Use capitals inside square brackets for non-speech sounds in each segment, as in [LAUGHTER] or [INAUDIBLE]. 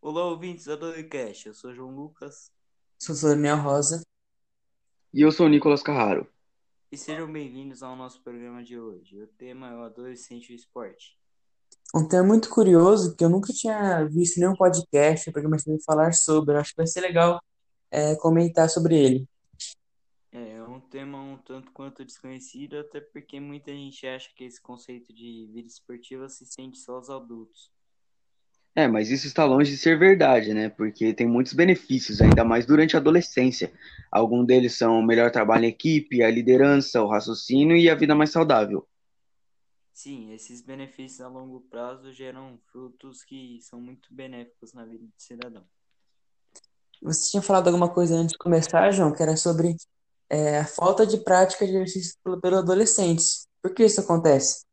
Olá, ouvintes da Doicast. Eu sou João Lucas Sou Daniel Rosa. E eu sou o Nicolas Carraro. e sejam bem-vindos ao nosso programa de hoje. O tema é o adolescente e o esporte. Um tema muito curioso que eu nunca tinha visto nenhum podcast, programa que falar sobre. Eu acho que vai ser legal é, comentar sobre ele. Um tema um tanto quanto desconhecido, até porque muita gente acha que esse conceito de vida esportiva se estende só aos adultos. É, mas isso está longe de ser verdade, né? Porque tem muitos benefícios, ainda mais durante a adolescência. Alguns deles são o melhor trabalho em equipe, a liderança, o raciocínio e a vida mais saudável. Sim, esses benefícios a longo prazo geram frutos que são muito benéficos na vida do cidadão. Você tinha falado alguma coisa antes de começar, João, que era sobre é, a falta de prática de exercício pelo- pelos adolescentes. Por que isso acontece?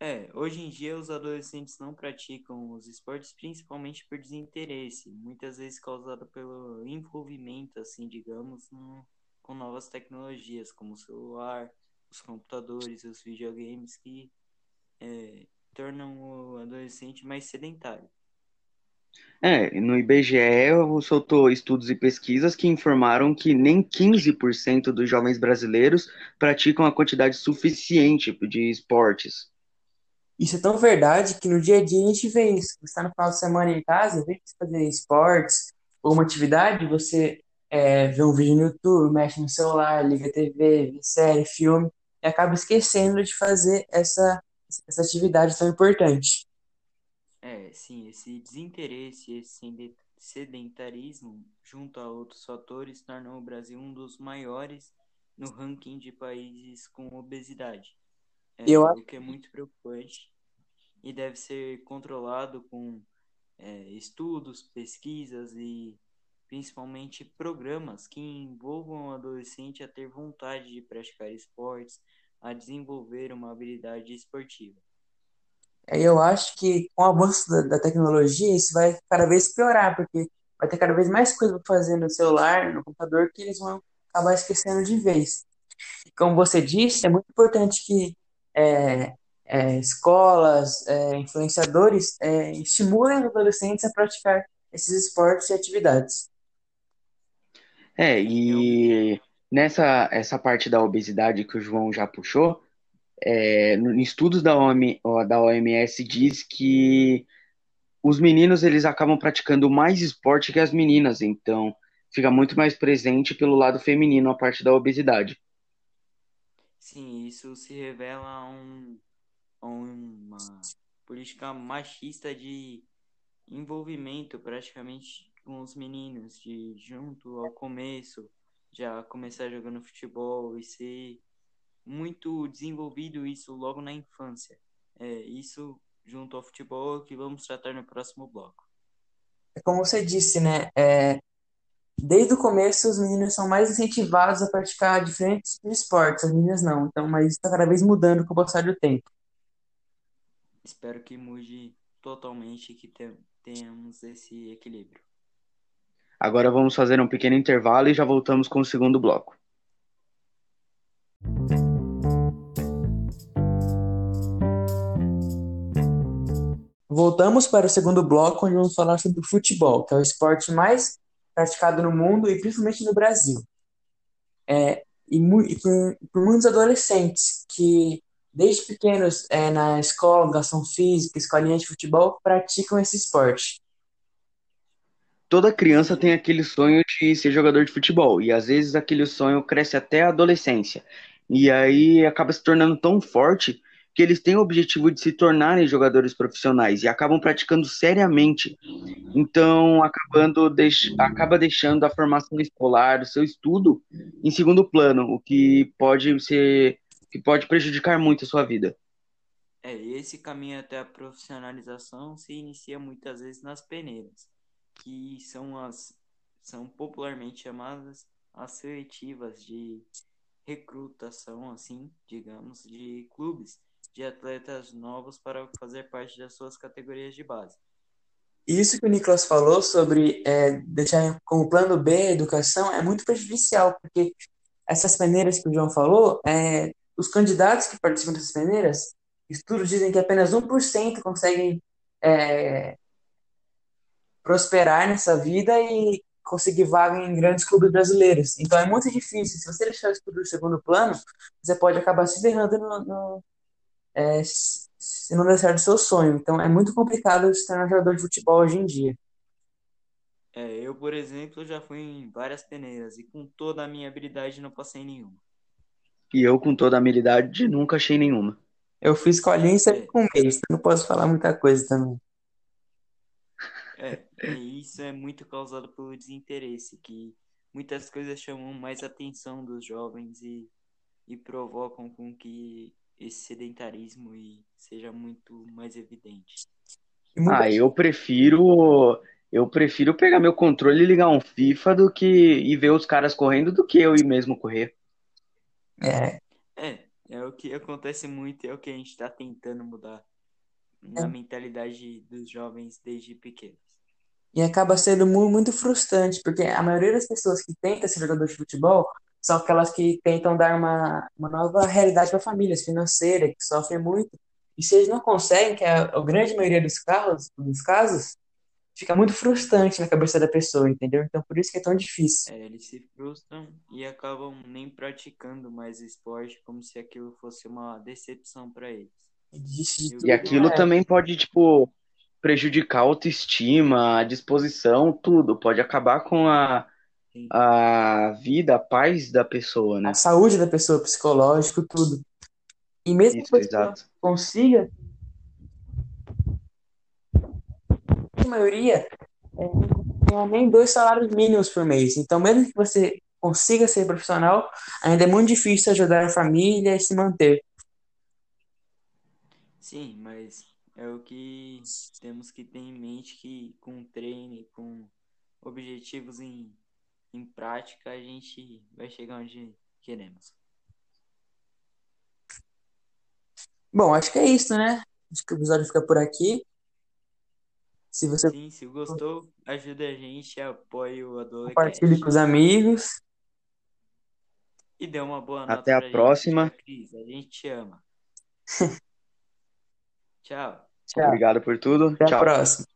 É, hoje em dia os adolescentes não praticam os esportes principalmente por desinteresse, muitas vezes causado pelo envolvimento, assim, digamos, no- com novas tecnologias, como o celular, os computadores, os videogames, que é, tornam o adolescente mais sedentário. É, no IBGE soltou estudos e pesquisas que informaram que nem 15% dos jovens brasileiros praticam a quantidade suficiente de esportes. Isso é tão verdade que no dia a dia a gente vê isso. Você está no final de semana em casa, em vez de fazer esportes ou uma atividade, você é, vê um vídeo no YouTube, mexe no celular, liga a TV, vê série, filme, e acaba esquecendo de fazer essa, essa atividade tão importante. É, sim, esse desinteresse, esse sedentarismo, junto a outros fatores, tornam o Brasil um dos maiores no ranking de países com obesidade. É, Eu acho o que é muito preocupante e deve ser controlado com é, estudos, pesquisas e principalmente programas que envolvam o adolescente a ter vontade de praticar esportes, a desenvolver uma habilidade esportiva. Eu acho que com o avanço da, da tecnologia, isso vai cada vez piorar, porque vai ter cada vez mais coisa para fazer no celular, no computador, que eles vão acabar esquecendo de vez. Como você disse, é muito importante que é, é, escolas, é, influenciadores é, estimulem os adolescentes a praticar esses esportes e atividades. É, e nessa essa parte da obesidade que o João já puxou, é, em estudos da OM, da OMS diz que os meninos eles acabam praticando mais esporte que as meninas, então fica muito mais presente pelo lado feminino a parte da obesidade. sim, isso se revela um, uma política machista de envolvimento praticamente com os meninos, de junto ao começo, já começar jogando futebol e ser muito desenvolvido isso logo na infância. É, isso junto ao futebol que vamos tratar no próximo bloco. É como você disse, né? É, desde o começo, os meninos são mais incentivados a praticar diferentes esportes, as meninas não. Então, mas isso está cada vez mudando com o passar do tempo. Espero que mude totalmente e que te- tenhamos esse equilíbrio. Agora vamos fazer um pequeno intervalo e já voltamos com o segundo bloco. Voltamos para o segundo bloco, onde vamos falar sobre o futebol, que é o esporte mais praticado no mundo e principalmente no Brasil. É, e, e por, por muitos adolescentes que, desde pequenos, é, na escola, educação física, escolinha de futebol, praticam esse esporte. Toda criança tem aquele sonho de ser jogador de futebol, e às vezes aquele sonho cresce até a adolescência. E aí acaba se tornando tão forte que eles têm o objetivo de se tornarem jogadores profissionais e acabam praticando seriamente. Então, acabando deix... acaba deixando a formação escolar, o seu estudo, em segundo plano, o que pode ser que pode prejudicar muito a sua vida. é, esse caminho até a profissionalização se inicia muitas vezes nas peneiras, que são as são popularmente chamadas as seletivas de recrutação, assim, digamos, de clubes de atletas novos para fazer parte das suas categorias de base. Isso que o Nicolas falou sobre é, deixar como plano B a educação é muito prejudicial, porque essas peneiras que o João falou, é, os candidatos que participam dessas peneiras, estudos dizem que apenas 1% conseguem é, prosperar nessa vida e conseguir vaga em grandes clubes brasileiros. Então é muito difícil. Se você deixar o estudo no segundo plano, você pode acabar se ferrando no, no, é, se não der certo o seu sonho. Então é muito complicado se tornar jogador de futebol hoje em dia. É, eu, por exemplo, já fui em várias peneiras e com toda a minha habilidade não passei em nenhuma. E eu, com toda a habilidade, nunca achei nenhuma. Eu fiz colinha e saí É, com um mês, então não posso falar muita coisa também. É, e isso é muito causado pelo desinteresse, que muitas coisas chamam mais atenção dos jovens e, e provocam com que esse sedentarismo e seja muito mais evidente. Ah, eu prefiro. Eu prefiro pegar meu controle e ligar um FIFA do que e ver os caras correndo do que eu ir mesmo correr. é, É, é o que acontece muito, é o que a gente está tentando mudar na mentalidade dos jovens desde pequenos. E acaba sendo mu- muito frustrante, porque a maioria das pessoas que tenta ser jogador de futebol são aquelas que tentam dar uma, uma nova realidade para famílias financeira, que sofrem muito. E se eles não conseguem, que é a, a grande maioria dos casos, dos casos, fica muito frustrante na cabeça da pessoa, entendeu? Então por isso que é tão difícil. É, eles se frustram e acabam nem praticando mais esporte, como se aquilo fosse uma decepção para eles. E tudo E aquilo é, também pode, tipo, prejudicar a autoestima, a disposição, tudo. Pode acabar com a, a vida, a paz da pessoa, a né? saúde da pessoa, psicológico, tudo. E mesmo que Isso, você não exato. consiga, a maioria é, não ganha nem dois salários mínimos por mês. Então, mesmo que você consiga ser profissional, ainda é muito difícil ajudar a família e se manter. Sim, mas é o que temos que ter em mente que com treino com objetivos em, em prática, a gente vai chegar onde queremos. Bom, acho que é isso, né? Acho que o episódio fica por aqui. Se você Sim, se gostou, ajuda a gente, apoie o compartilhe com os amigos. e dê uma boa Até nota a pra gente, próxima. tá, Cris? A gente te ama. [LAUGHS] Tchau. Tchau. Obrigado por tudo. Até a Tchau. próxima.